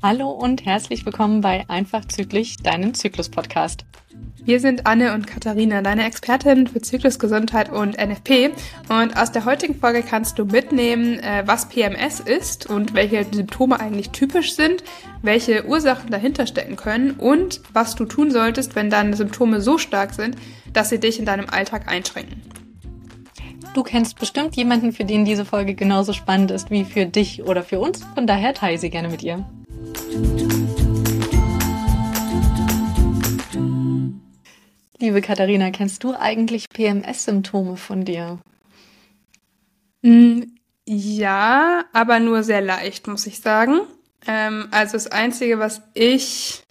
Hallo und herzlich willkommen bei Einfach Zyklisch, deinem Zyklus-Podcast. Wir sind Anne und Katharina, deine Expertin für Zyklusgesundheit und NFP. Und aus der heutigen Folge kannst du mitnehmen, äh, was PMS ist und welche Symptome eigentlich typisch sind, welche Ursachen dahinter stecken können und was du tun solltest, wenn deine Symptome so stark sind, dass sie dich in deinem Alltag einschränken. Du kennst bestimmt jemanden, für den diese Folge genauso spannend ist wie für dich oder für uns. Von daher teile sie gerne mit ihr. Liebe Katharina, kennst du eigentlich PMS-Symptome von dir? Mm, ja, aber nur sehr leicht, muss ich sagen. Ähm, also das Einzige, was ich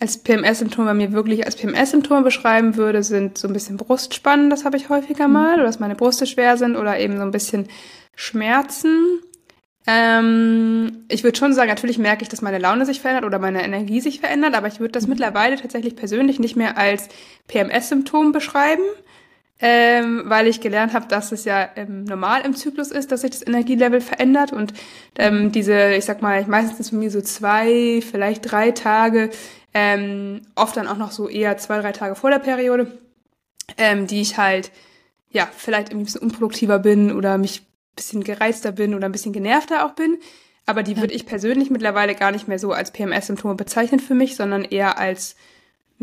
als PMS-Symptom bei mir wirklich als PMS-Symptome beschreiben würde, sind so ein bisschen Brustspannen, das habe ich häufiger mal, mhm. oder dass meine Brüste schwer sind oder eben so ein bisschen Schmerzen. Ähm, ich würde schon sagen, natürlich merke ich, dass meine Laune sich verändert oder meine Energie sich verändert, aber ich würde das mhm. mittlerweile tatsächlich persönlich nicht mehr als PMS-Symptom beschreiben, ähm, weil ich gelernt habe, dass es ja ähm, normal im Zyklus ist, dass sich das Energielevel verändert und ähm, diese, ich sag mal, meistens für mich so zwei, vielleicht drei Tage ähm, oft dann auch noch so eher zwei, drei Tage vor der Periode, ähm, die ich halt, ja, vielleicht ein bisschen unproduktiver bin oder mich ein bisschen gereizter bin oder ein bisschen genervter auch bin. Aber die ja. würde ich persönlich mittlerweile gar nicht mehr so als PMS-Symptome bezeichnen für mich, sondern eher als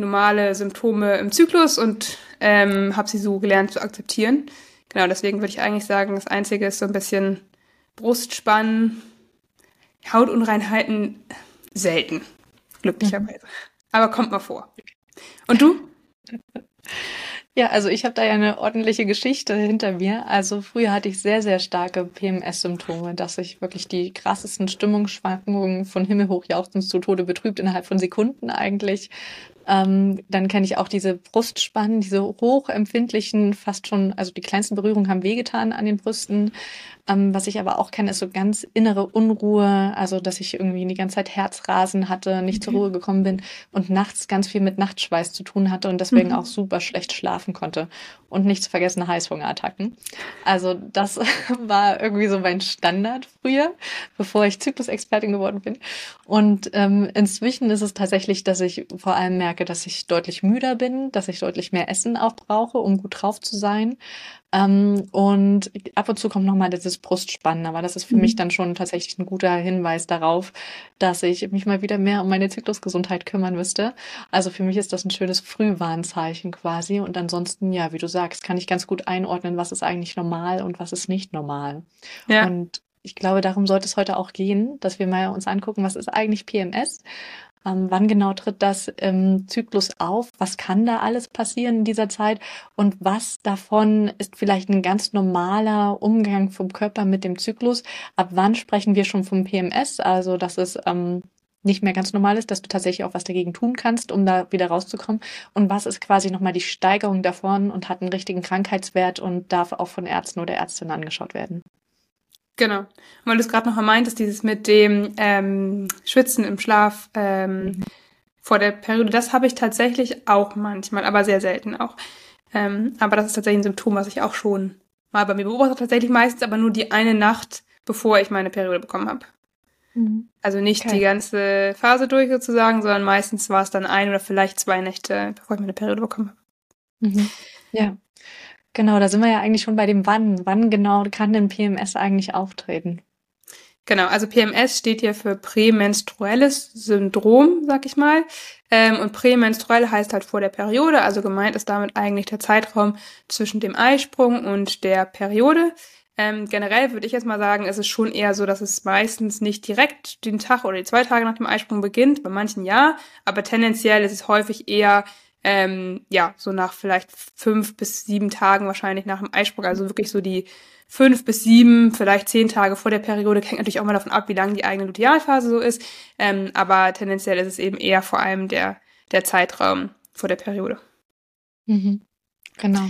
normale Symptome im Zyklus und ähm, habe sie so gelernt zu akzeptieren. Genau, deswegen würde ich eigentlich sagen, das Einzige ist so ein bisschen Brustspannen, Hautunreinheiten selten glücklicherweise. Aber kommt mal vor. Und du? Ja, also ich habe da ja eine ordentliche Geschichte hinter mir. Also früher hatte ich sehr, sehr starke PMS-Symptome, dass ich wirklich die krassesten Stimmungsschwankungen von Himmel hoch jauchzend zu Tode betrübt innerhalb von Sekunden eigentlich ähm, dann kenne ich auch diese Brustspannen, diese hochempfindlichen, fast schon, also die kleinsten Berührungen haben wehgetan an den Brüsten. Ähm, was ich aber auch kenne, ist so ganz innere Unruhe, also dass ich irgendwie die ganze Zeit Herzrasen hatte, nicht mhm. zur Ruhe gekommen bin und nachts ganz viel mit Nachtschweiß zu tun hatte und deswegen mhm. auch super schlecht schlafen konnte. Und nicht zu vergessen Heißhungerattacken. Also das war irgendwie so mein Standard früher, bevor ich Zyklusexpertin geworden bin. Und ähm, inzwischen ist es tatsächlich, dass ich vor allem merke, merke, dass ich deutlich müder bin, dass ich deutlich mehr Essen auch brauche, um gut drauf zu sein. Ähm, und ab und zu kommt nochmal dieses Brustspannen, aber das ist für mhm. mich dann schon tatsächlich ein guter Hinweis darauf, dass ich mich mal wieder mehr um meine Zyklusgesundheit kümmern müsste. Also für mich ist das ein schönes Frühwarnzeichen quasi. Und ansonsten, ja, wie du sagst, kann ich ganz gut einordnen, was ist eigentlich normal und was ist nicht normal. Ja. Und ich glaube, darum sollte es heute auch gehen, dass wir mal uns angucken, was ist eigentlich PMS ähm, wann genau tritt das im Zyklus auf? Was kann da alles passieren in dieser Zeit? Und was davon ist vielleicht ein ganz normaler Umgang vom Körper mit dem Zyklus? Ab wann sprechen wir schon vom PMS? Also, dass es ähm, nicht mehr ganz normal ist, dass du tatsächlich auch was dagegen tun kannst, um da wieder rauszukommen. Und was ist quasi nochmal die Steigerung davon und hat einen richtigen Krankheitswert und darf auch von Ärzten oder Ärztinnen angeschaut werden? Genau. Und weil du es gerade noch meintest, dieses mit dem ähm, Schwitzen im Schlaf ähm, mhm. vor der Periode, das habe ich tatsächlich auch manchmal, aber sehr selten auch. Ähm, aber das ist tatsächlich ein Symptom, was ich auch schon mal bei mir beobachte, tatsächlich meistens aber nur die eine Nacht, bevor ich meine Periode bekommen habe. Mhm. Also nicht okay. die ganze Phase durch sozusagen, sondern meistens war es dann ein oder vielleicht zwei Nächte, bevor ich meine Periode bekommen habe. Mhm. Ja. Genau, da sind wir ja eigentlich schon bei dem Wann. Wann genau kann denn PMS eigentlich auftreten? Genau, also PMS steht hier für prämenstruelles Syndrom, sag ich mal. Ähm, und prämenstruell heißt halt vor der Periode, also gemeint ist damit eigentlich der Zeitraum zwischen dem Eisprung und der Periode. Ähm, generell würde ich jetzt mal sagen, ist es schon eher so, dass es meistens nicht direkt den Tag oder die zwei Tage nach dem Eisprung beginnt, bei manchen ja, aber tendenziell ist es häufig eher ähm, ja, so nach vielleicht fünf bis sieben Tagen wahrscheinlich nach dem Eisprung, also wirklich so die fünf bis sieben, vielleicht zehn Tage vor der Periode, hängt natürlich auch mal davon ab, wie lang die eigene Lutealphase so ist, ähm, aber tendenziell ist es eben eher vor allem der, der Zeitraum vor der Periode. Mhm. Genau.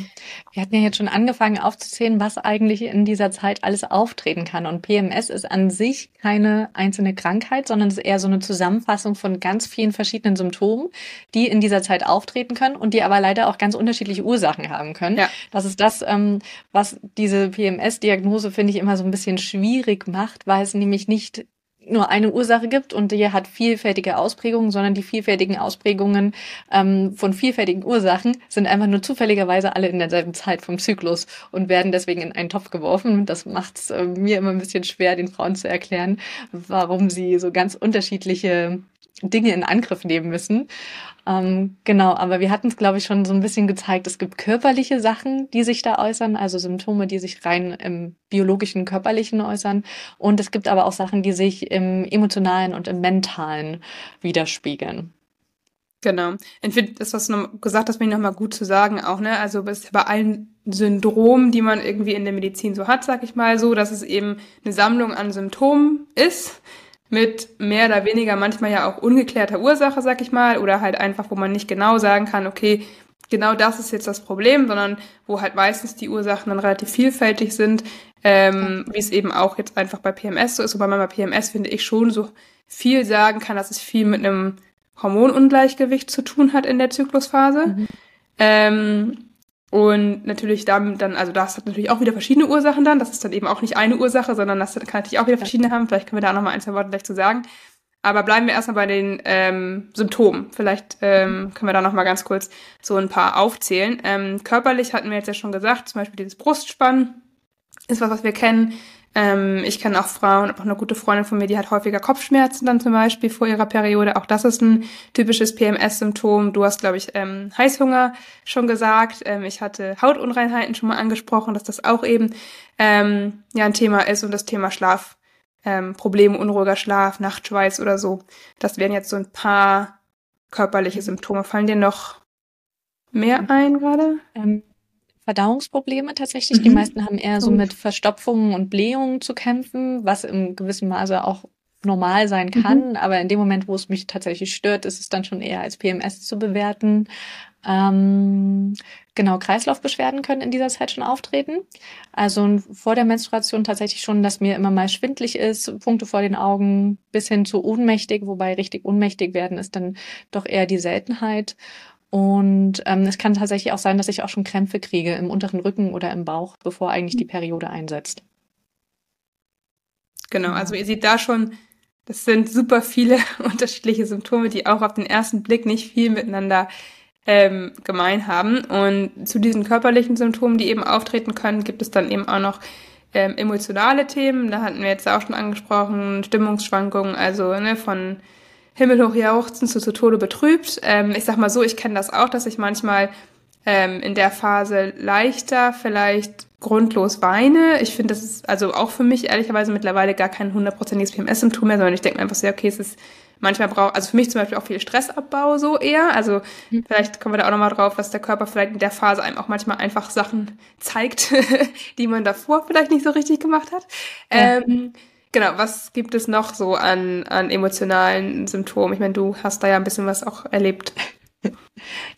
Wir hatten ja jetzt schon angefangen aufzuzählen, was eigentlich in dieser Zeit alles auftreten kann. Und PMS ist an sich keine einzelne Krankheit, sondern es ist eher so eine Zusammenfassung von ganz vielen verschiedenen Symptomen, die in dieser Zeit auftreten können und die aber leider auch ganz unterschiedliche Ursachen haben können. Ja. Das ist das, ähm, was diese PMS-Diagnose, finde ich, immer so ein bisschen schwierig macht, weil es nämlich nicht nur eine Ursache gibt und die hat vielfältige Ausprägungen, sondern die vielfältigen Ausprägungen ähm, von vielfältigen Ursachen sind einfach nur zufälligerweise alle in derselben Zeit vom Zyklus und werden deswegen in einen Topf geworfen. Das macht es äh, mir immer ein bisschen schwer, den Frauen zu erklären, warum sie so ganz unterschiedliche Dinge in Angriff nehmen müssen. Ähm, genau, aber wir hatten es, glaube ich, schon so ein bisschen gezeigt. Es gibt körperliche Sachen, die sich da äußern, also Symptome, die sich rein im biologischen, körperlichen äußern. Und es gibt aber auch Sachen, die sich im emotionalen und im mentalen widerspiegeln. Genau. Ich finde, das, was du gesagt hast, mir nochmal gut zu sagen auch, ne? Also bei allen Syndromen, die man irgendwie in der Medizin so hat, sag ich mal so, dass es eben eine Sammlung an Symptomen ist, mit mehr oder weniger manchmal ja auch ungeklärter Ursache, sag ich mal, oder halt einfach, wo man nicht genau sagen kann, okay, genau das ist jetzt das Problem, sondern wo halt meistens die Ursachen dann relativ vielfältig sind, ähm, wie es eben auch jetzt einfach bei PMS so ist. Wobei man bei PMS, finde ich, schon so viel sagen kann, dass es viel mit einem Hormonungleichgewicht zu tun hat in der Zyklusphase. Mhm. Ähm, und natürlich dann, dann, also das hat natürlich auch wieder verschiedene Ursachen dann. Das ist dann eben auch nicht eine Ursache, sondern das kann natürlich auch wieder verschiedene haben. Vielleicht können wir da auch nochmal ein, zwei Worte gleich zu sagen. Aber bleiben wir erstmal bei den ähm, Symptomen. Vielleicht ähm, können wir da nochmal ganz kurz so ein paar aufzählen. Ähm, körperlich hatten wir jetzt ja schon gesagt, zum Beispiel dieses Brustspannen ist was, was wir kennen. Ähm, ich kenne auch Frauen, auch eine gute Freundin von mir, die hat häufiger Kopfschmerzen dann zum Beispiel vor ihrer Periode. Auch das ist ein typisches PMS-Symptom. Du hast, glaube ich, ähm, Heißhunger schon gesagt. Ähm, ich hatte Hautunreinheiten schon mal angesprochen, dass das auch eben ähm, ja ein Thema ist und das Thema Schlaf. Ähm, Probleme, unruhiger Schlaf, Nachtschweiß oder so. Das wären jetzt so ein paar körperliche Symptome. Fallen dir noch mehr ein gerade? Ähm, Verdauungsprobleme tatsächlich. Mhm. Die meisten haben eher so mit Verstopfungen und Blähungen zu kämpfen, was im gewissen Maße auch normal sein mhm. kann. Mhm. Aber in dem Moment, wo es mich tatsächlich stört, ist es dann schon eher als PMS zu bewerten. Ähm, genau, Kreislaufbeschwerden können in dieser Zeit schon auftreten. Also vor der Menstruation tatsächlich schon, dass mir immer mal schwindlig ist, Punkte vor den Augen bis hin zu ohnmächtig, wobei richtig ohnmächtig werden ist dann doch eher die Seltenheit. Und ähm, es kann tatsächlich auch sein, dass ich auch schon Krämpfe kriege im unteren Rücken oder im Bauch, bevor eigentlich die Periode einsetzt. Genau, also ihr seht da schon, das sind super viele unterschiedliche Symptome, die auch auf den ersten Blick nicht viel miteinander ähm, gemein haben. Und zu diesen körperlichen Symptomen, die eben auftreten können, gibt es dann eben auch noch ähm, emotionale Themen. Da hatten wir jetzt auch schon angesprochen, Stimmungsschwankungen, also ne, von himmelhoch jauchzend zu, zu Tode betrübt. Ähm, ich sag mal so, ich kenne das auch, dass ich manchmal ähm, in der Phase leichter vielleicht grundlos weine. Ich finde, das ist also auch für mich ehrlicherweise mittlerweile gar kein hundertprozentiges PMS-Symptom mehr, sondern ich denke mir einfach so, okay, es ist manchmal braucht, also für mich zum Beispiel auch viel Stressabbau so eher. Also mhm. vielleicht kommen wir da auch nochmal drauf, dass der Körper vielleicht in der Phase einem auch manchmal einfach Sachen zeigt, die man davor vielleicht nicht so richtig gemacht hat. Ja. Ähm, Genau, was gibt es noch so an, an emotionalen Symptomen? Ich meine, du hast da ja ein bisschen was auch erlebt.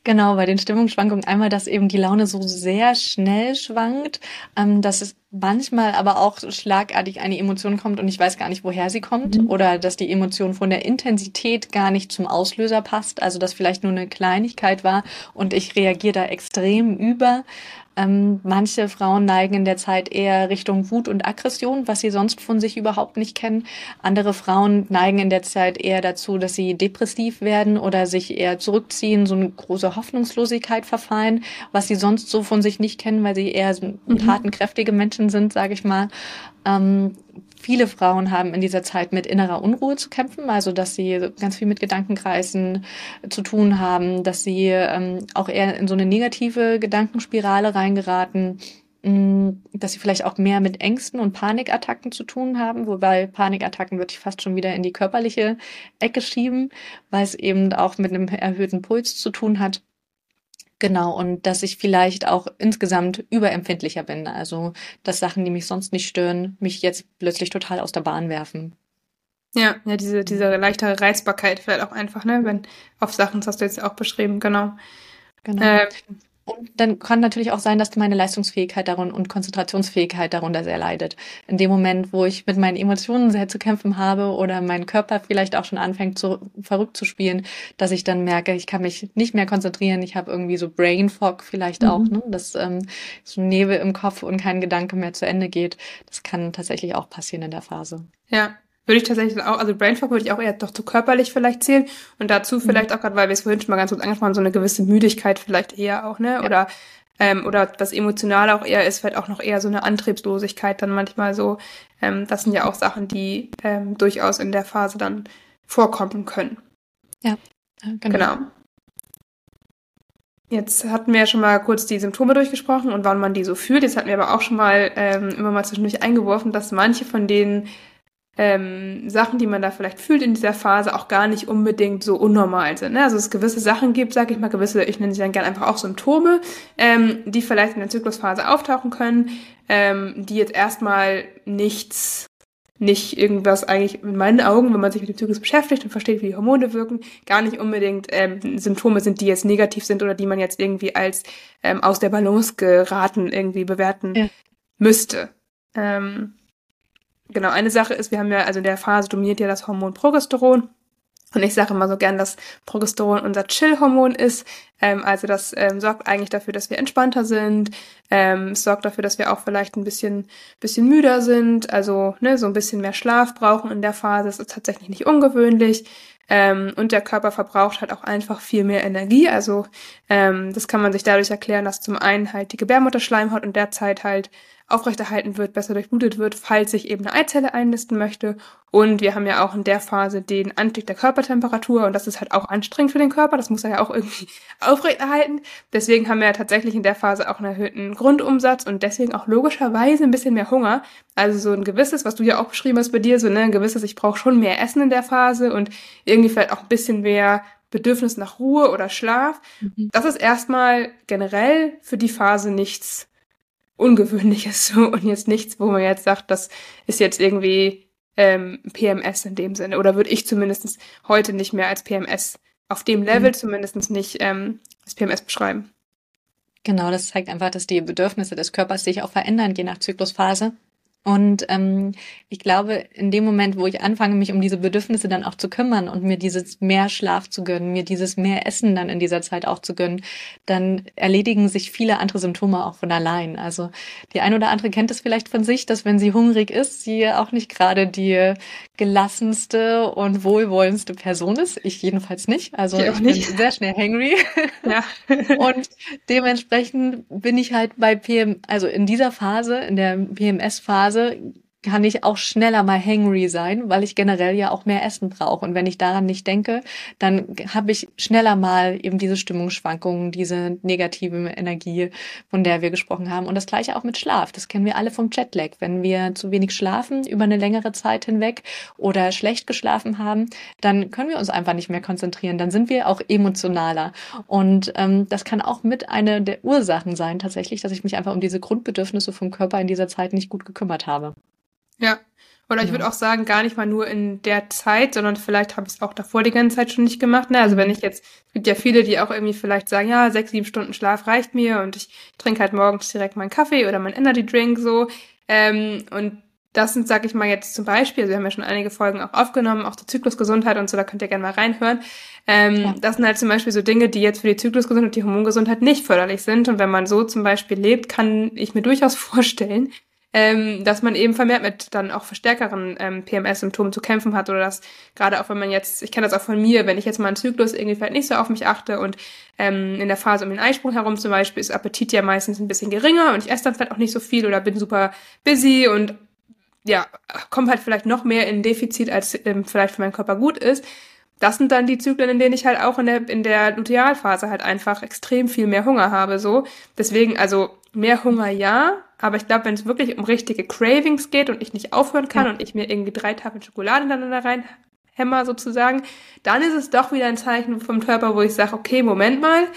Genau, bei den Stimmungsschwankungen einmal, dass eben die Laune so sehr schnell schwankt, ähm, dass es manchmal aber auch schlagartig eine Emotion kommt und ich weiß gar nicht, woher sie kommt mhm. oder dass die Emotion von der Intensität gar nicht zum Auslöser passt, also dass vielleicht nur eine Kleinigkeit war und ich reagiere da extrem über. Ähm, manche Frauen neigen in der Zeit eher Richtung Wut und Aggression, was sie sonst von sich überhaupt nicht kennen. Andere Frauen neigen in der Zeit eher dazu, dass sie depressiv werden oder sich eher zurückziehen, so eine große Hoffnungslosigkeit verfallen, was sie sonst so von sich nicht kennen, weil sie eher mhm. tatenkräftige Menschen sind, sage ich mal. Ähm, Viele Frauen haben in dieser Zeit mit innerer Unruhe zu kämpfen, also dass sie ganz viel mit Gedankenkreisen zu tun haben, dass sie ähm, auch eher in so eine negative Gedankenspirale reingeraten, mm, dass sie vielleicht auch mehr mit Ängsten und Panikattacken zu tun haben, wobei Panikattacken würde ich fast schon wieder in die körperliche Ecke schieben, weil es eben auch mit einem erhöhten Puls zu tun hat. Genau, und dass ich vielleicht auch insgesamt überempfindlicher bin. Also, dass Sachen, die mich sonst nicht stören, mich jetzt plötzlich total aus der Bahn werfen. Ja, ja, diese, diese leichtere Reizbarkeit vielleicht auch einfach, ne, wenn auf Sachen, das hast du jetzt auch beschrieben, genau. Genau. Äh, Und dann kann natürlich auch sein, dass meine Leistungsfähigkeit darin und Konzentrationsfähigkeit darunter sehr leidet. In dem Moment, wo ich mit meinen Emotionen sehr zu kämpfen habe oder mein Körper vielleicht auch schon anfängt, so verrückt zu spielen, dass ich dann merke, ich kann mich nicht mehr konzentrieren. Ich habe irgendwie so Brain Fog vielleicht mhm. auch, ne? dass ähm, so Nebel im Kopf und kein Gedanke mehr zu Ende geht. Das kann tatsächlich auch passieren in der Phase. Ja, würde ich tatsächlich auch, also Brainfog würde ich auch eher doch zu körperlich vielleicht zählen und dazu mhm. vielleicht mhm. auch gerade, weil wir es vorhin schon mal ganz kurz angesprochen haben, so eine gewisse Müdigkeit vielleicht eher auch, ne? Ja. Oder ähm, oder was emotional auch eher ist, vielleicht auch noch eher so eine Antriebslosigkeit dann manchmal so. Ähm, das sind ja auch Sachen, die ähm, durchaus in der Phase dann vorkommen können. Ja, genau. genau. Jetzt hatten wir ja schon mal kurz die Symptome durchgesprochen und wann man die so fühlt. Jetzt hatten wir aber auch schon mal ähm, immer mal zwischendurch eingeworfen, dass manche von denen ähm, Sachen, die man da vielleicht fühlt in dieser Phase, auch gar nicht unbedingt so unnormal sind. Ne? Also es gewisse Sachen gibt, sage ich mal, gewisse, ich nenne sie dann gerne einfach auch Symptome, ähm, die vielleicht in der Zyklusphase auftauchen können, ähm, die jetzt erstmal nichts, nicht irgendwas eigentlich in meinen Augen, wenn man sich mit dem Zyklus beschäftigt und versteht, wie die Hormone wirken, gar nicht unbedingt ähm, Symptome sind, die jetzt negativ sind oder die man jetzt irgendwie als ähm, aus der Balance geraten irgendwie bewerten ja. müsste. Ähm, Genau, eine Sache ist, wir haben ja, also in der Phase dominiert ja das Hormon Progesteron. Und ich sage immer so gern, dass Progesteron unser Chill-Hormon ist. Ähm, also das ähm, sorgt eigentlich dafür, dass wir entspannter sind. Ähm, es sorgt dafür, dass wir auch vielleicht ein bisschen, bisschen müder sind. Also ne, so ein bisschen mehr Schlaf brauchen in der Phase. Das ist tatsächlich nicht ungewöhnlich. Ähm, und der Körper verbraucht halt auch einfach viel mehr Energie. Also ähm, das kann man sich dadurch erklären, dass zum einen halt die Gebärmutterschleimhaut in der Zeit halt aufrechterhalten wird, besser durchblutet wird, falls sich eben eine Eizelle einnisten möchte. Und wir haben ja auch in der Phase den Anstieg der Körpertemperatur und das ist halt auch anstrengend für den Körper. Das muss er ja auch irgendwie aufrechterhalten. Deswegen haben wir ja tatsächlich in der Phase auch einen erhöhten Grundumsatz und deswegen auch logischerweise ein bisschen mehr Hunger. Also so ein gewisses, was du ja auch beschrieben hast bei dir, so ne, ein gewisses, ich brauche schon mehr Essen in der Phase und irgendwie vielleicht auch ein bisschen mehr Bedürfnis nach Ruhe oder Schlaf. Mhm. Das ist erstmal generell für die Phase nichts Ungewöhnliches so und jetzt nichts, wo man jetzt sagt, das ist jetzt irgendwie ähm, PMS in dem Sinne. Oder würde ich zumindest heute nicht mehr als PMS, auf dem Level mhm. zumindest nicht ähm, als PMS beschreiben. Genau, das zeigt einfach, dass die Bedürfnisse des Körpers sich auch verändern, je nach Zyklusphase. Und ähm, ich glaube, in dem Moment, wo ich anfange, mich um diese Bedürfnisse dann auch zu kümmern und mir dieses mehr Schlaf zu gönnen, mir dieses mehr Essen dann in dieser Zeit auch zu gönnen, dann erledigen sich viele andere Symptome auch von allein. Also die ein oder andere kennt es vielleicht von sich, dass wenn sie hungrig ist, sie auch nicht gerade die gelassenste und wohlwollendste Person ist. Ich jedenfalls nicht. Also ich, ich nicht. bin sehr schnell hangry. Ja. und dementsprechend bin ich halt bei PM, also in dieser Phase, in der PMS-Phase, Phase kann ich auch schneller mal hangry sein, weil ich generell ja auch mehr Essen brauche. Und wenn ich daran nicht denke, dann habe ich schneller mal eben diese Stimmungsschwankungen, diese negative Energie, von der wir gesprochen haben. Und das gleiche auch mit Schlaf. Das kennen wir alle vom Jetlag. Wenn wir zu wenig schlafen über eine längere Zeit hinweg oder schlecht geschlafen haben, dann können wir uns einfach nicht mehr konzentrieren. Dann sind wir auch emotionaler. Und ähm, das kann auch mit einer der Ursachen sein, tatsächlich, dass ich mich einfach um diese Grundbedürfnisse vom Körper in dieser Zeit nicht gut gekümmert habe. Ja. Oder ich würde auch sagen, gar nicht mal nur in der Zeit, sondern vielleicht habe ich es auch davor die ganze Zeit schon nicht gemacht. Ne? Also wenn ich jetzt, es gibt ja viele, die auch irgendwie vielleicht sagen, ja, sechs, sieben Stunden Schlaf reicht mir und ich trinke halt morgens direkt meinen Kaffee oder meinen Energy Drink so. Ähm, und das sind, sag ich mal jetzt zum Beispiel, also wir haben ja schon einige Folgen auch aufgenommen, auch zur Zyklusgesundheit und so, da könnt ihr gerne mal reinhören. Ähm, ja. Das sind halt zum Beispiel so Dinge, die jetzt für die Zyklusgesundheit und die Hormongesundheit nicht förderlich sind. Und wenn man so zum Beispiel lebt, kann ich mir durchaus vorstellen, ähm, dass man eben vermehrt mit dann auch verstärkeren ähm, PMS-Symptomen zu kämpfen hat oder dass gerade auch wenn man jetzt, ich kenne das auch von mir, wenn ich jetzt mal einen Zyklus irgendwie vielleicht nicht so auf mich achte und ähm, in der Phase um den Eisprung herum zum Beispiel ist Appetit ja meistens ein bisschen geringer und ich esse dann vielleicht auch nicht so viel oder bin super busy und ja, komme halt vielleicht noch mehr in Defizit, als ähm, vielleicht für meinen Körper gut ist. Das sind dann die Zyklen, in denen ich halt auch in der, in der Lutealphase halt einfach extrem viel mehr Hunger habe, so. Deswegen, also, mehr Hunger ja, aber ich glaube, wenn es wirklich um richtige Cravings geht und ich nicht aufhören kann ja. und ich mir irgendwie drei Tafeln Schokolade hintereinander reinhämmer sozusagen, dann ist es doch wieder ein Zeichen vom Körper, wo ich sage, okay, Moment mal,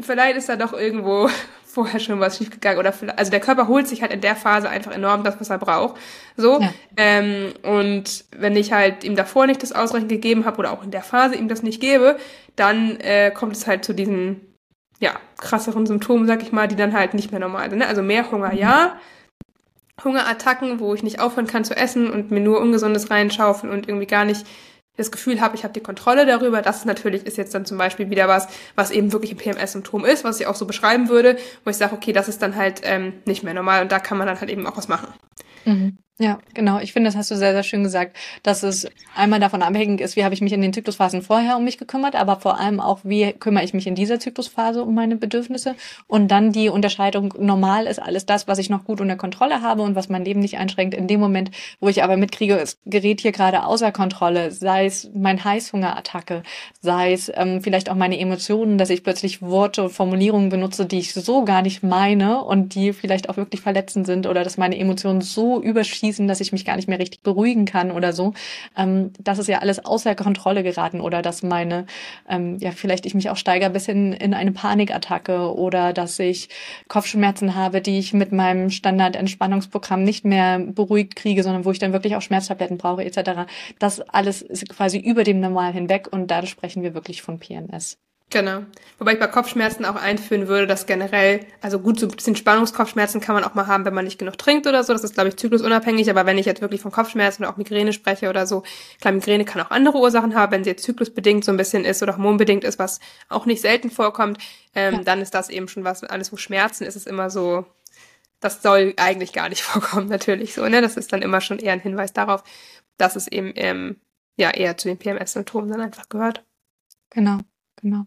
vielleicht ist da doch irgendwo vorher schon was schiefgegangen oder vielleicht, also der Körper holt sich halt in der Phase einfach enorm das, was er braucht. So. Ja. Ähm, und wenn ich halt ihm davor nicht das ausreichend gegeben habe oder auch in der Phase ihm das nicht gebe, dann äh, kommt es halt zu diesen ja, krasseren Symptomen, sag ich mal, die dann halt nicht mehr normal sind. Ne? Also mehr Hunger, ja. Hungerattacken, wo ich nicht aufhören kann zu essen und mir nur Ungesundes reinschaufeln und irgendwie gar nicht das Gefühl habe, ich habe die Kontrolle darüber. Das natürlich ist jetzt dann zum Beispiel wieder was, was eben wirklich ein PMS-Symptom ist, was ich auch so beschreiben würde, wo ich sage, okay, das ist dann halt ähm, nicht mehr normal und da kann man dann halt eben auch was machen. Mhm. Ja, genau. Ich finde, das hast du sehr, sehr schön gesagt, dass es einmal davon abhängig ist, wie habe ich mich in den Zyklusphasen vorher um mich gekümmert, aber vor allem auch, wie kümmere ich mich in dieser Zyklusphase um meine Bedürfnisse und dann die Unterscheidung, normal ist alles das, was ich noch gut unter Kontrolle habe und was mein Leben nicht einschränkt. In dem Moment, wo ich aber mitkriege, es gerät hier gerade außer Kontrolle, sei es mein Heißhungerattacke, sei es ähm, vielleicht auch meine Emotionen, dass ich plötzlich Worte und Formulierungen benutze, die ich so gar nicht meine und die vielleicht auch wirklich verletzend sind oder dass meine Emotionen so überschießen schießen, dass ich mich gar nicht mehr richtig beruhigen kann oder so. Ähm, das ist ja alles außer Kontrolle geraten oder dass meine, ähm, ja, vielleicht ich mich auch steigere bis in, in eine Panikattacke oder dass ich Kopfschmerzen habe, die ich mit meinem Standard-Entspannungsprogramm nicht mehr beruhigt kriege, sondern wo ich dann wirklich auch Schmerztabletten brauche etc. Das alles ist quasi über dem Normal hinweg und da sprechen wir wirklich von PMS. Genau. Wobei ich bei Kopfschmerzen auch einführen würde, dass generell, also gut, so ein bisschen Spannungskopfschmerzen kann man auch mal haben, wenn man nicht genug trinkt oder so. Das ist, glaube ich, zyklusunabhängig. Aber wenn ich jetzt wirklich von Kopfschmerzen oder auch Migräne spreche oder so, klar, Migräne kann auch andere Ursachen haben, wenn sie jetzt zyklusbedingt so ein bisschen ist oder hormonbedingt ist, was auch nicht selten vorkommt, ähm, ja. dann ist das eben schon was, alles wo Schmerzen ist, ist immer so, das soll eigentlich gar nicht vorkommen, natürlich so, ne? Das ist dann immer schon eher ein Hinweis darauf, dass es eben, ähm, ja, eher zu den PMS-Symptomen dann einfach gehört. Genau, genau.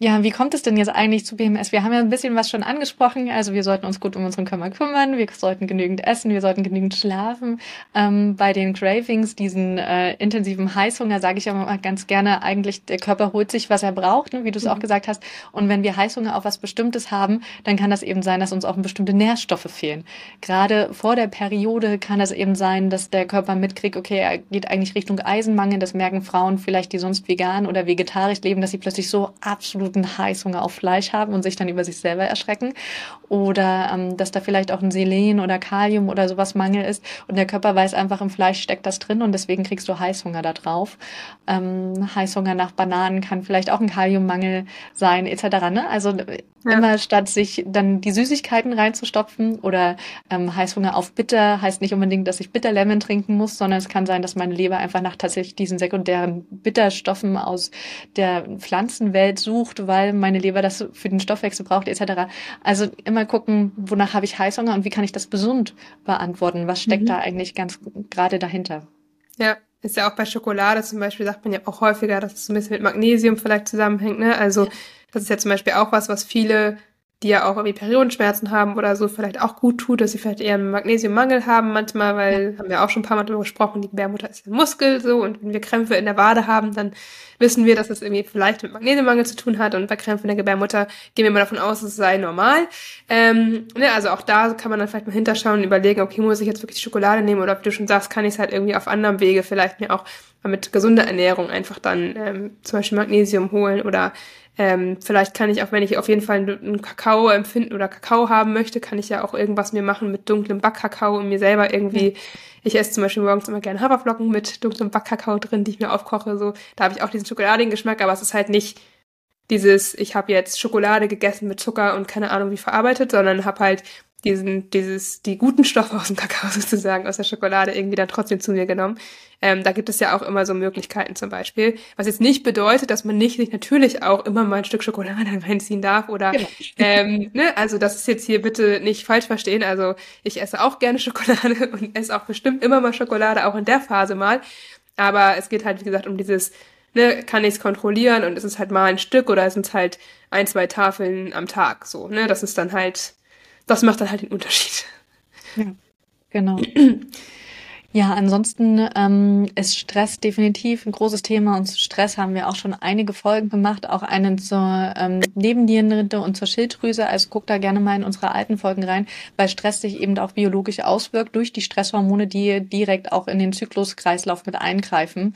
Ja, wie kommt es denn jetzt eigentlich zu BMS? Wir haben ja ein bisschen was schon angesprochen. Also wir sollten uns gut um unseren Körper kümmern, wir sollten genügend essen, wir sollten genügend schlafen. Ähm, bei den Cravings, diesen äh, intensiven Heißhunger, sage ich ja mal ganz gerne, eigentlich der Körper holt sich, was er braucht, ne, wie du es mhm. auch gesagt hast. Und wenn wir Heißhunger auf was Bestimmtes haben, dann kann das eben sein, dass uns auch bestimmte Nährstoffe fehlen. Gerade vor der Periode kann es eben sein, dass der Körper mitkriegt, okay, er geht eigentlich Richtung Eisenmangel. Das merken Frauen vielleicht, die sonst vegan oder vegetarisch leben, dass sie plötzlich so absolut absoluten Heißhunger auf Fleisch haben und sich dann über sich selber erschrecken. Oder ähm, dass da vielleicht auch ein Selen oder Kalium oder sowas Mangel ist. Und der Körper weiß einfach, im Fleisch steckt das drin und deswegen kriegst du Heißhunger da drauf. Ähm, Heißhunger nach Bananen kann vielleicht auch ein Kaliummangel sein, etc. Ne? Also ja. immer statt sich dann die Süßigkeiten reinzustopfen oder ähm, Heißhunger auf Bitter heißt nicht unbedingt, dass ich Bitterlemon trinken muss, sondern es kann sein, dass meine Leber einfach nach tatsächlich diesen sekundären Bitterstoffen aus der Pflanzenwelt sucht weil meine Leber das für den Stoffwechsel braucht, etc. Also immer gucken, wonach habe ich Heißhunger und wie kann ich das gesund beantworten? Was steckt mhm. da eigentlich ganz gerade dahinter? Ja, ist ja auch bei Schokolade zum Beispiel, sagt man ja auch häufiger, dass es so ein bisschen mit Magnesium vielleicht zusammenhängt. Ne? Also ja. Das ist ja zum Beispiel auch was, was viele die ja auch irgendwie Periodenschmerzen haben oder so, vielleicht auch gut tut, dass sie vielleicht eher einen Magnesiummangel haben manchmal, weil, haben wir auch schon ein paar Mal darüber gesprochen, die Gebärmutter ist ein Muskel so und wenn wir Krämpfe in der Wade haben, dann wissen wir, dass das irgendwie vielleicht mit Magnesiummangel zu tun hat und bei Krämpfen in der Gebärmutter gehen wir mal davon aus, es sei normal. Ähm, ne, also auch da kann man dann vielleicht mal hinterschauen und überlegen, okay, muss ich jetzt wirklich Schokolade nehmen oder wie du schon sagst, kann ich es halt irgendwie auf anderem Wege vielleicht mir auch mit gesunder Ernährung einfach dann ähm, zum Beispiel Magnesium holen oder ähm, vielleicht kann ich auch, wenn ich auf jeden Fall einen Kakao empfinden oder Kakao haben möchte, kann ich ja auch irgendwas mir machen mit dunklem Backkakao und mir selber irgendwie. Ich esse zum Beispiel morgens immer gerne Haferflocken mit dunklem Backkakao drin, die ich mir aufkoche. So, da habe ich auch diesen schokoladigen Geschmack, aber es ist halt nicht dieses, ich habe jetzt Schokolade gegessen mit Zucker und keine Ahnung wie verarbeitet, sondern habe halt diesen, dieses, die guten Stoffe aus dem Kakao sozusagen, aus der Schokolade irgendwie dann trotzdem zu mir genommen. Ähm, da gibt es ja auch immer so Möglichkeiten zum Beispiel. Was jetzt nicht bedeutet, dass man nicht sich natürlich auch immer mal ein Stück Schokolade reinziehen darf oder, genau. ähm, ne, also das ist jetzt hier bitte nicht falsch verstehen. Also ich esse auch gerne Schokolade und esse auch bestimmt immer mal Schokolade, auch in der Phase mal. Aber es geht halt, wie gesagt, um dieses, ne, kann ich es kontrollieren und ist es halt mal ein Stück oder sind es halt ein, zwei Tafeln am Tag, so, ne, das ist dann halt, das macht dann halt den Unterschied. Ja, genau. Ja, ansonsten ähm, ist Stress definitiv ein großes Thema und zu Stress haben wir auch schon einige Folgen gemacht, auch einen zur ähm, Nebennierenrinde und zur Schilddrüse. Also guck da gerne mal in unsere alten Folgen rein, weil Stress sich eben auch biologisch auswirkt durch die Stresshormone, die direkt auch in den Zykluskreislauf mit eingreifen.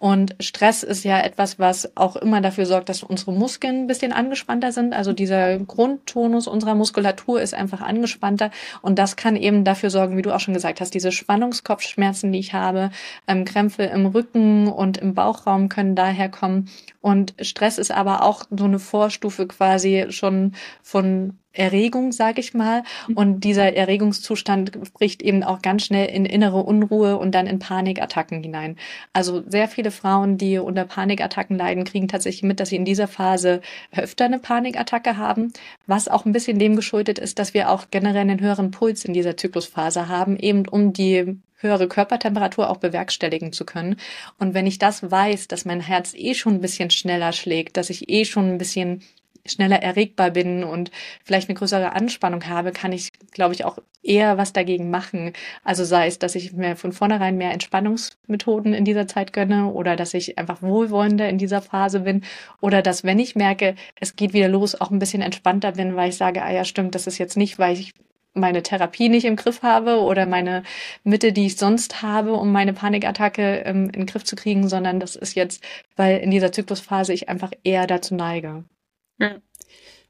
Und Stress ist ja etwas, was auch immer dafür sorgt, dass unsere Muskeln ein bisschen angespannter sind. Also dieser Grundtonus unserer Muskulatur ist einfach angespannter und das kann eben dafür sorgen, wie du auch schon gesagt hast, diese Spannungskopf Kopfschmerzen, die ich habe, ähm, Krämpfe im Rücken und im Bauchraum können daher kommen. Und Stress ist aber auch so eine Vorstufe quasi schon von Erregung, sage ich mal. Mhm. Und dieser Erregungszustand bricht eben auch ganz schnell in innere Unruhe und dann in Panikattacken hinein. Also sehr viele Frauen, die unter Panikattacken leiden, kriegen tatsächlich mit, dass sie in dieser Phase öfter eine Panikattacke haben, was auch ein bisschen dem geschuldet ist, dass wir auch generell einen höheren Puls in dieser Zyklusphase haben, eben um die höhere Körpertemperatur auch bewerkstelligen zu können. Und wenn ich das weiß, dass mein Herz eh schon ein bisschen schneller schlägt, dass ich eh schon ein bisschen schneller erregbar bin und vielleicht eine größere Anspannung habe, kann ich, glaube ich, auch eher was dagegen machen. Also sei es, dass ich mir von vornherein mehr Entspannungsmethoden in dieser Zeit gönne oder dass ich einfach wohlwollender in dieser Phase bin oder dass, wenn ich merke, es geht wieder los, auch ein bisschen entspannter bin, weil ich sage, ah ja, stimmt, das ist jetzt nicht, weil ich meine Therapie nicht im Griff habe oder meine Mittel, die ich sonst habe, um meine Panikattacke ähm, in den Griff zu kriegen, sondern das ist jetzt, weil in dieser Zyklusphase ich einfach eher dazu neige. Ja.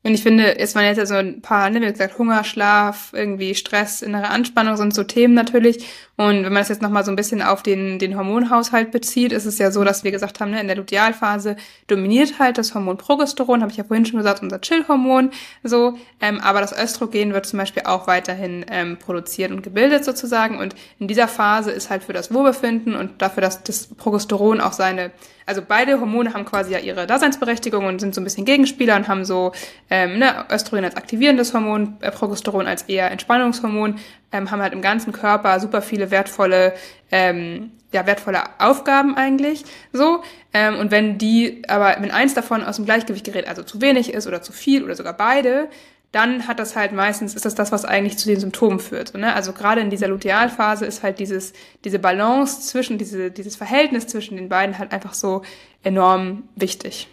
Und ich finde, es waren jetzt ja so ein paar, ne, wie gesagt, Hunger, Schlaf, irgendwie Stress, innere Anspannung sind so Themen natürlich. Und wenn man das jetzt nochmal so ein bisschen auf den, den Hormonhaushalt bezieht, ist es ja so, dass wir gesagt haben, ne, in der Lutealphase dominiert halt das Hormon Progesteron, habe ich ja vorhin schon gesagt, unser Chillhormon, so. Ähm, aber das Östrogen wird zum Beispiel auch weiterhin ähm, produziert und gebildet sozusagen. Und in dieser Phase ist halt für das Wohlbefinden und dafür, dass das Progesteron auch seine also beide Hormone haben quasi ja ihre Daseinsberechtigung und sind so ein bisschen Gegenspieler und haben so ähm, ne, Östrogen als aktivierendes Hormon, äh, Progesteron als eher Entspannungshormon, ähm, haben halt im ganzen Körper super viele wertvolle ähm, ja, wertvolle Aufgaben eigentlich so. Ähm, und wenn die, aber wenn eins davon aus dem Gleichgewicht gerät, also zu wenig ist oder zu viel oder sogar beide, dann hat das halt meistens, ist das das, was eigentlich zu den Symptomen führt. Ne? Also gerade in dieser Lutealphase ist halt dieses, diese Balance zwischen, diese, dieses Verhältnis zwischen den beiden halt einfach so enorm wichtig.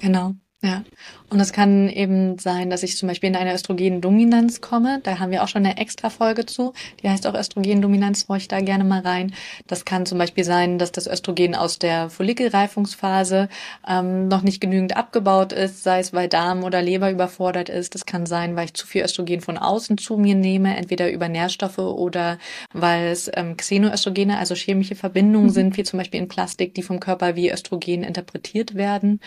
Genau. Ja, und es kann eben sein, dass ich zum Beispiel in eine Östrogendominanz komme. Da haben wir auch schon eine extra Folge zu. Die heißt auch Östrogendominanz, horch ich da gerne mal rein. Das kann zum Beispiel sein, dass das Östrogen aus der Follikelreifungsphase ähm, noch nicht genügend abgebaut ist, sei es weil Darm oder Leber überfordert ist. Das kann sein, weil ich zu viel Östrogen von außen zu mir nehme, entweder über Nährstoffe oder weil es ähm, Xenoöstrogene, also chemische Verbindungen mhm. sind, wie zum Beispiel in Plastik, die vom Körper wie Östrogen interpretiert werden.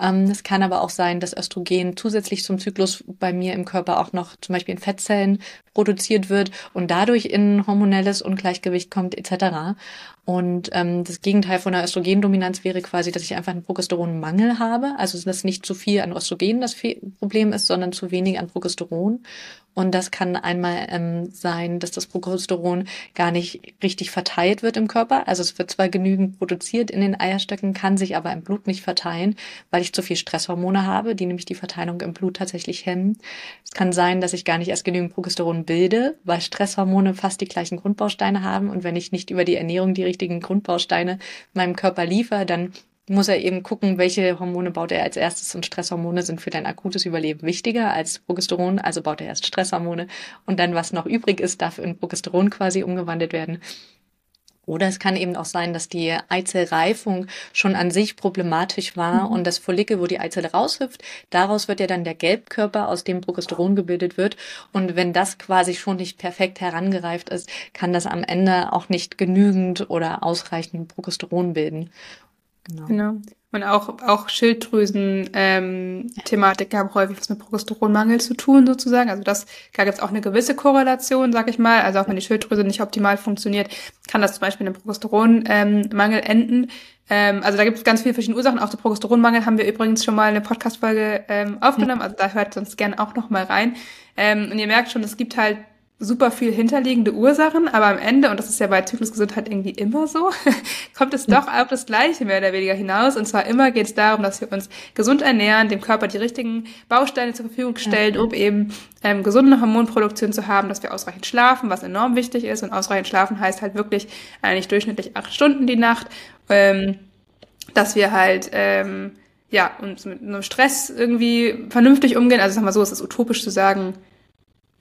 Ähm, das kann aber auch sein, dass Östrogen zusätzlich zum Zyklus bei mir im Körper auch noch zum Beispiel in Fettzellen produziert wird und dadurch in hormonelles Ungleichgewicht kommt etc. Und ähm, das Gegenteil von einer Östrogendominanz wäre quasi, dass ich einfach einen Progesteronmangel habe. Also dass nicht zu viel an Östrogen das Problem ist, sondern zu wenig an Progesteron. Und das kann einmal ähm, sein, dass das Progesteron gar nicht richtig verteilt wird im Körper. Also es wird zwar genügend produziert in den Eierstöcken, kann sich aber im Blut nicht verteilen, weil ich zu viel Stresshormone habe, die nämlich die Verteilung im Blut tatsächlich hemmen. Es kann sein, dass ich gar nicht erst genügend Progesteron bilde, weil Stresshormone fast die gleichen Grundbausteine haben. Und wenn ich nicht über die Ernährung die richtigen Grundbausteine meinem Körper liefere, dann muss er eben gucken, welche Hormone baut er als erstes und Stresshormone sind für dein akutes Überleben wichtiger als Progesteron, also baut er erst Stresshormone und dann was noch übrig ist, darf in Progesteron quasi umgewandelt werden. Oder es kann eben auch sein, dass die Eizellreifung schon an sich problematisch war mhm. und das Follikel, wo die Eizelle raushüpft, daraus wird ja dann der Gelbkörper, aus dem Progesteron gebildet wird. Und wenn das quasi schon nicht perfekt herangereift ist, kann das am Ende auch nicht genügend oder ausreichend Progesteron bilden. Genau. genau. Und auch, auch Schilddrüsen-Thematik ähm, haben häufig was mit Progesteronmangel zu tun, sozusagen. Also das, da gibt es auch eine gewisse Korrelation, sag ich mal. Also auch wenn die Schilddrüse nicht optimal funktioniert, kann das zum Beispiel in einem Progesteronmangel ähm, enden. Ähm, also da gibt es ganz viele verschiedene Ursachen. Auch der Progesteronmangel haben wir übrigens schon mal eine Podcast-Folge ähm, aufgenommen. Also da hört sonst gerne auch noch mal rein. Ähm, und ihr merkt schon, es gibt halt super viel hinterliegende Ursachen, aber am Ende, und das ist ja bei Zyklusgesundheit irgendwie immer so, kommt es doch auf das Gleiche mehr oder weniger hinaus. Und zwar immer geht es darum, dass wir uns gesund ernähren, dem Körper die richtigen Bausteine zur Verfügung stellen, um eben ähm, gesunde Hormonproduktion zu haben, dass wir ausreichend schlafen, was enorm wichtig ist. Und ausreichend schlafen heißt halt wirklich eigentlich durchschnittlich acht Stunden die Nacht, ähm, dass wir halt ähm, ja uns mit einem Stress irgendwie vernünftig umgehen. Also sag mal so, es ist utopisch zu sagen,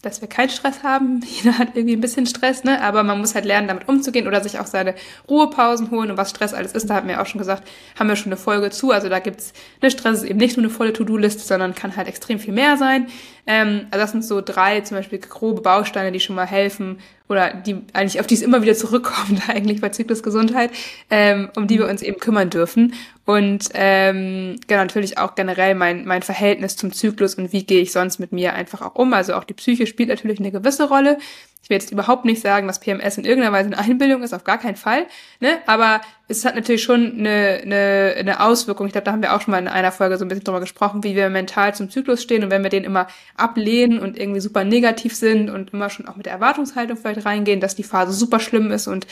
dass wir keinen Stress haben. Jeder hat irgendwie ein bisschen Stress, ne? Aber man muss halt lernen, damit umzugehen oder sich auch seine Ruhepausen holen und was Stress alles ist. Da haben wir auch schon gesagt, haben wir schon eine Folge zu. Also da gibt's, ne, Stress ist eben nicht nur eine volle To-Do-Liste, sondern kann halt extrem viel mehr sein. Ähm, also das sind so drei zum Beispiel grobe Bausteine, die schon mal helfen oder die eigentlich auf die es immer wieder zurückkommt eigentlich bei Zyklusgesundheit, ähm, um die wir uns eben kümmern dürfen. Und ähm, genau natürlich auch generell mein mein Verhältnis zum Zyklus und wie gehe ich sonst mit mir einfach auch um. Also auch die Psyche spielt natürlich eine gewisse Rolle. Ich will jetzt überhaupt nicht sagen, dass PMS in irgendeiner Weise eine Einbildung ist, auf gar keinen Fall. Ne? Aber es hat natürlich schon eine, eine, eine Auswirkung. Ich glaube, da haben wir auch schon mal in einer Folge so ein bisschen drüber gesprochen, wie wir mental zum Zyklus stehen. Und wenn wir den immer ablehnen und irgendwie super negativ sind und immer schon auch mit der Erwartungshaltung vielleicht reingehen, dass die Phase super schlimm ist und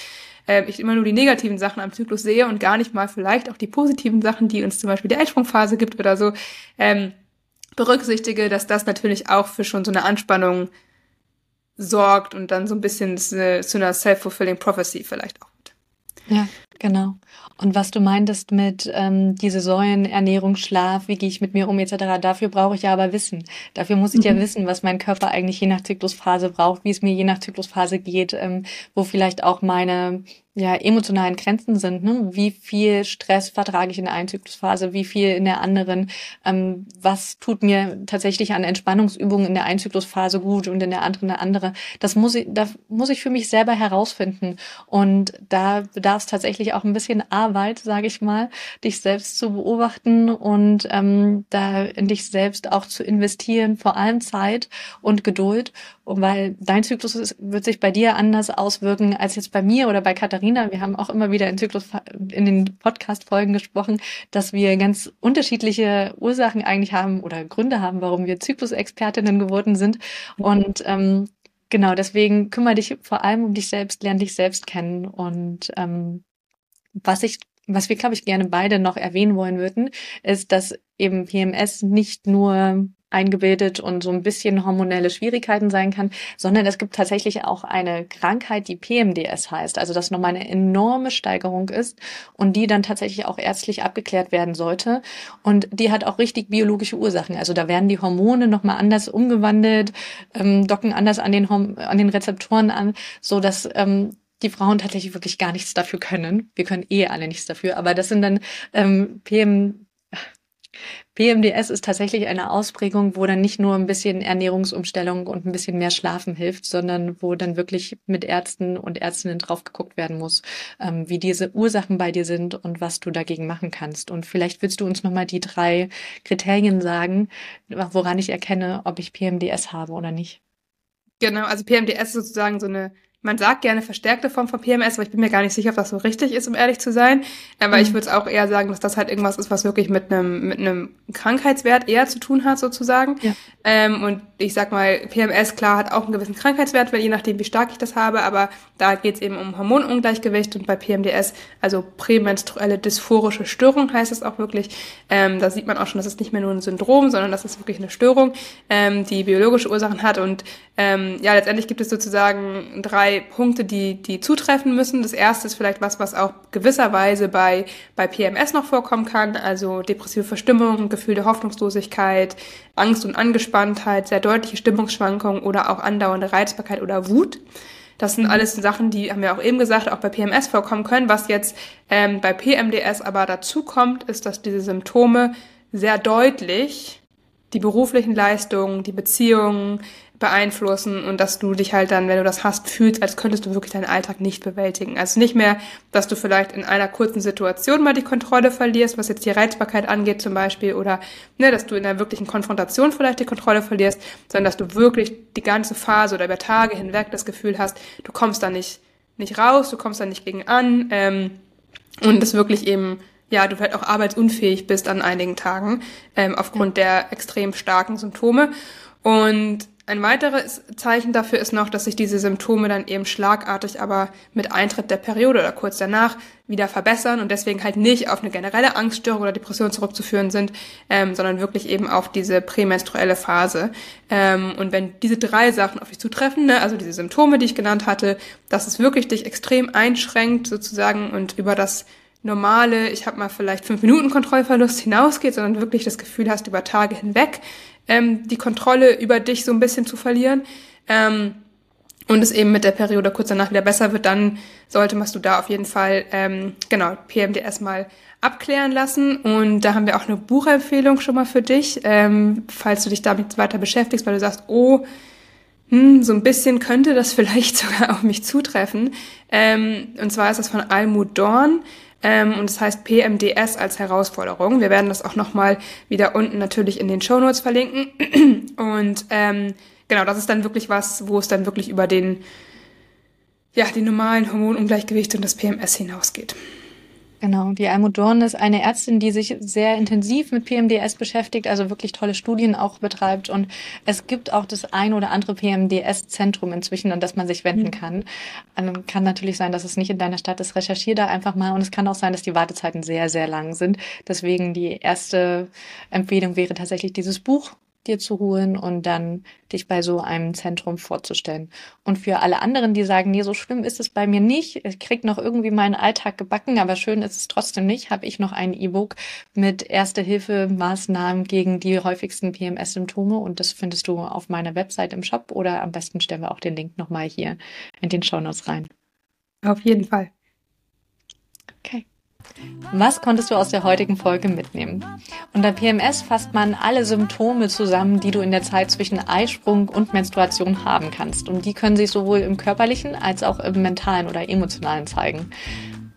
äh, ich immer nur die negativen Sachen am Zyklus sehe und gar nicht mal vielleicht auch die positiven Sachen, die uns zum Beispiel die Eisprungphase gibt oder so, ähm, berücksichtige, dass das natürlich auch für schon so eine Anspannung sorgt und dann so ein bisschen zu einer self-fulfilling prophecy vielleicht auch. Ja, genau. Und was du meintest mit ähm, diese Säulen, Ernährung, Schlaf, wie gehe ich mit mir um etc., dafür brauche ich ja aber Wissen. Dafür muss ich mhm. ja wissen, was mein Körper eigentlich je nach Zyklusphase braucht, wie es mir je nach Zyklusphase geht, ähm, wo vielleicht auch meine ja, emotionalen Grenzen sind. Ne? Wie viel Stress vertrage ich in der einen Zyklusphase, wie viel in der anderen? Ähm, was tut mir tatsächlich an Entspannungsübungen in der einen Zyklusphase gut und in der anderen eine andere? Das muss ich, da muss ich für mich selber herausfinden. Und da bedarf es tatsächlich auch ein bisschen Arbeit, sage ich mal, dich selbst zu beobachten und ähm, da in dich selbst auch zu investieren, vor allem Zeit und Geduld weil dein Zyklus ist, wird sich bei dir anders auswirken als jetzt bei mir oder bei Katharina. Wir haben auch immer wieder in Zyklus in den Podcast-Folgen gesprochen, dass wir ganz unterschiedliche Ursachen eigentlich haben oder Gründe haben, warum wir Zyklusexpertinnen geworden sind. Und ähm, genau, deswegen kümmere dich vor allem um dich selbst, lerne dich selbst kennen. Und ähm, was ich was wir, glaube ich, gerne beide noch erwähnen wollen würden, ist, dass eben PMS nicht nur eingebildet und so ein bisschen hormonelle Schwierigkeiten sein kann, sondern es gibt tatsächlich auch eine Krankheit, die PMDS heißt, also das nochmal eine enorme Steigerung ist und die dann tatsächlich auch ärztlich abgeklärt werden sollte. Und die hat auch richtig biologische Ursachen, also da werden die Hormone nochmal anders umgewandelt, ähm, docken anders an den, an den Rezeptoren an, so dass ähm, die Frauen tatsächlich wirklich gar nichts dafür können. Wir können eh alle nichts dafür, aber das sind dann ähm, PM, PMDS ist tatsächlich eine Ausprägung, wo dann nicht nur ein bisschen Ernährungsumstellung und ein bisschen mehr Schlafen hilft, sondern wo dann wirklich mit Ärzten und Ärztinnen drauf geguckt werden muss, ähm, wie diese Ursachen bei dir sind und was du dagegen machen kannst. Und vielleicht willst du uns nochmal die drei Kriterien sagen, woran ich erkenne, ob ich PMDS habe oder nicht. Genau, also PMDS ist sozusagen so eine man sagt gerne verstärkte Form von PMS, aber ich bin mir gar nicht sicher, ob das so richtig ist, um ehrlich zu sein. Aber mhm. ich würde es auch eher sagen, dass das halt irgendwas ist, was wirklich mit einem mit einem Krankheitswert eher zu tun hat, sozusagen. Ja. Ähm, und ich sag mal, PMS, klar, hat auch einen gewissen Krankheitswert, weil je nachdem, wie stark ich das habe, aber da geht es eben um Hormonungleichgewicht und bei PMDS, also prämenstruelle dysphorische Störung heißt es auch wirklich. Ähm, da sieht man auch schon, dass es nicht mehr nur ein Syndrom, sondern dass es wirklich eine Störung, ähm, die biologische Ursachen hat. Und ähm, ja, letztendlich gibt es sozusagen drei Punkte, die, die zutreffen müssen. Das erste ist vielleicht was, was auch gewisserweise bei, bei PMS noch vorkommen kann, also depressive Verstimmung, Gefühl der Hoffnungslosigkeit, Angst und Angespanntheit, sehr deutliche Stimmungsschwankungen oder auch andauernde Reizbarkeit oder Wut. Das sind alles Sachen, die haben wir auch eben gesagt, auch bei PMS vorkommen können. Was jetzt ähm, bei PMDS aber dazu kommt, ist, dass diese Symptome sehr deutlich die beruflichen Leistungen, die Beziehungen, beeinflussen und dass du dich halt dann, wenn du das hast, fühlst, als könntest du wirklich deinen Alltag nicht bewältigen. Also nicht mehr, dass du vielleicht in einer kurzen Situation mal die Kontrolle verlierst, was jetzt die Reizbarkeit angeht zum Beispiel, oder ne, dass du in einer wirklichen Konfrontation vielleicht die Kontrolle verlierst, sondern dass du wirklich die ganze Phase oder über Tage hinweg das Gefühl hast, du kommst da nicht, nicht raus, du kommst da nicht gegen an ähm, und das wirklich eben ja, du vielleicht auch arbeitsunfähig bist an einigen Tagen ähm, aufgrund der extrem starken Symptome. Und ein weiteres Zeichen dafür ist noch, dass sich diese Symptome dann eben schlagartig aber mit Eintritt der Periode oder kurz danach wieder verbessern und deswegen halt nicht auf eine generelle Angststörung oder Depression zurückzuführen sind, ähm, sondern wirklich eben auf diese prämenstruelle Phase. Ähm, und wenn diese drei Sachen auf dich zutreffen, ne, also diese Symptome, die ich genannt hatte, dass es wirklich dich extrem einschränkt sozusagen und über das normale, ich habe mal vielleicht fünf Minuten Kontrollverlust hinausgeht, sondern wirklich das Gefühl hast, über Tage hinweg ähm, die Kontrolle über dich so ein bisschen zu verlieren, Ähm, und es eben mit der Periode kurz danach wieder besser wird, dann sollte du da auf jeden Fall ähm, genau PMDS mal abklären lassen. Und da haben wir auch eine Buchempfehlung schon mal für dich, ähm, falls du dich damit weiter beschäftigst, weil du sagst, oh, hm, so ein bisschen könnte das vielleicht sogar auf mich zutreffen. Ähm, und zwar ist das von Almut Dorn. Ähm, und das heißt PMDS als Herausforderung. Wir werden das auch nochmal wieder unten natürlich in den Show Notes verlinken. Und ähm, genau, das ist dann wirklich was, wo es dann wirklich über den, ja, die normalen Hormonungleichgewichte und das PMS hinausgeht. Genau, die Almut Dorn ist eine Ärztin, die sich sehr intensiv mit PMDS beschäftigt, also wirklich tolle Studien auch betreibt. Und es gibt auch das ein oder andere PMDS-Zentrum inzwischen, an das man sich wenden mhm. kann. Ähm, kann natürlich sein, dass es nicht in deiner Stadt ist. Recherchiere da einfach mal. Und es kann auch sein, dass die Wartezeiten sehr, sehr lang sind. Deswegen die erste Empfehlung wäre tatsächlich dieses Buch dir zu holen und dann dich bei so einem Zentrum vorzustellen. Und für alle anderen, die sagen, nee, so schlimm ist es bei mir nicht, ich krieg noch irgendwie meinen Alltag gebacken, aber schön ist es trotzdem nicht, habe ich noch ein E-Book mit Erste-Hilfe-Maßnahmen gegen die häufigsten PMS-Symptome und das findest du auf meiner Website im Shop oder am besten stellen wir auch den Link nochmal hier in den Shownotes rein. Auf jeden Fall. Okay. Was konntest du aus der heutigen Folge mitnehmen? Unter PMS fasst man alle Symptome zusammen, die du in der Zeit zwischen Eisprung und Menstruation haben kannst. Und die können sich sowohl im körperlichen als auch im mentalen oder emotionalen zeigen.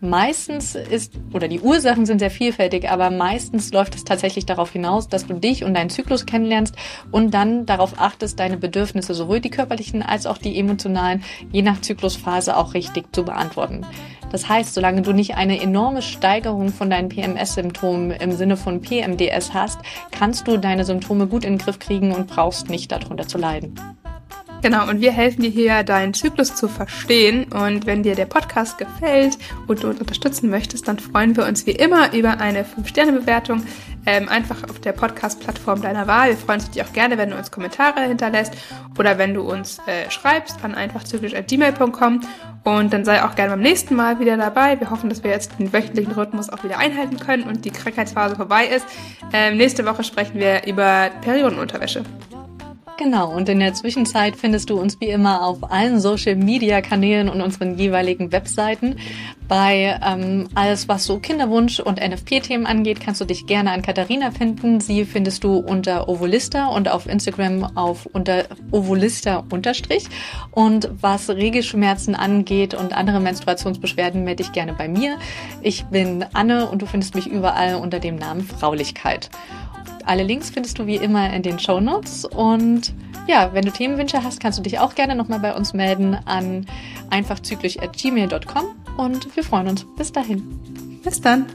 Meistens ist, oder die Ursachen sind sehr vielfältig, aber meistens läuft es tatsächlich darauf hinaus, dass du dich und deinen Zyklus kennenlernst und dann darauf achtest, deine Bedürfnisse, sowohl die körperlichen als auch die emotionalen, je nach Zyklusphase auch richtig zu beantworten. Das heißt, solange du nicht eine enorme Steigerung von deinen PMS-Symptomen im Sinne von PMDS hast, kannst du deine Symptome gut in den Griff kriegen und brauchst nicht darunter zu leiden. Genau, und wir helfen dir hier, deinen Zyklus zu verstehen. Und wenn dir der Podcast gefällt und du uns unterstützen möchtest, dann freuen wir uns wie immer über eine 5-Sterne-Bewertung. Ähm, einfach auf der Podcast-Plattform deiner Wahl. Wir freuen uns natürlich auch gerne, wenn du uns Kommentare hinterlässt oder wenn du uns äh, schreibst an einfachzyklisch.gmail.com. Und dann sei auch gerne beim nächsten Mal wieder dabei. Wir hoffen, dass wir jetzt den wöchentlichen Rhythmus auch wieder einhalten können und die Krankheitsphase vorbei ist. Ähm, nächste Woche sprechen wir über Periodenunterwäsche. Genau, und in der Zwischenzeit findest du uns wie immer auf allen Social-Media-Kanälen und unseren jeweiligen Webseiten. Bei ähm, alles, was so Kinderwunsch und NFP-Themen angeht, kannst du dich gerne an Katharina finden. Sie findest du unter Ovolista und auf Instagram auf unter Ovolista unterstrich. Und was Regelschmerzen angeht und andere Menstruationsbeschwerden, melde dich gerne bei mir. Ich bin Anne und du findest mich überall unter dem Namen Fraulichkeit. Alle Links findest du wie immer in den Show Notes. Und ja, wenn du Themenwünsche hast, kannst du dich auch gerne nochmal bei uns melden an einfachzyklisch.gmail.com und wir freuen uns. Bis dahin. Bis dann.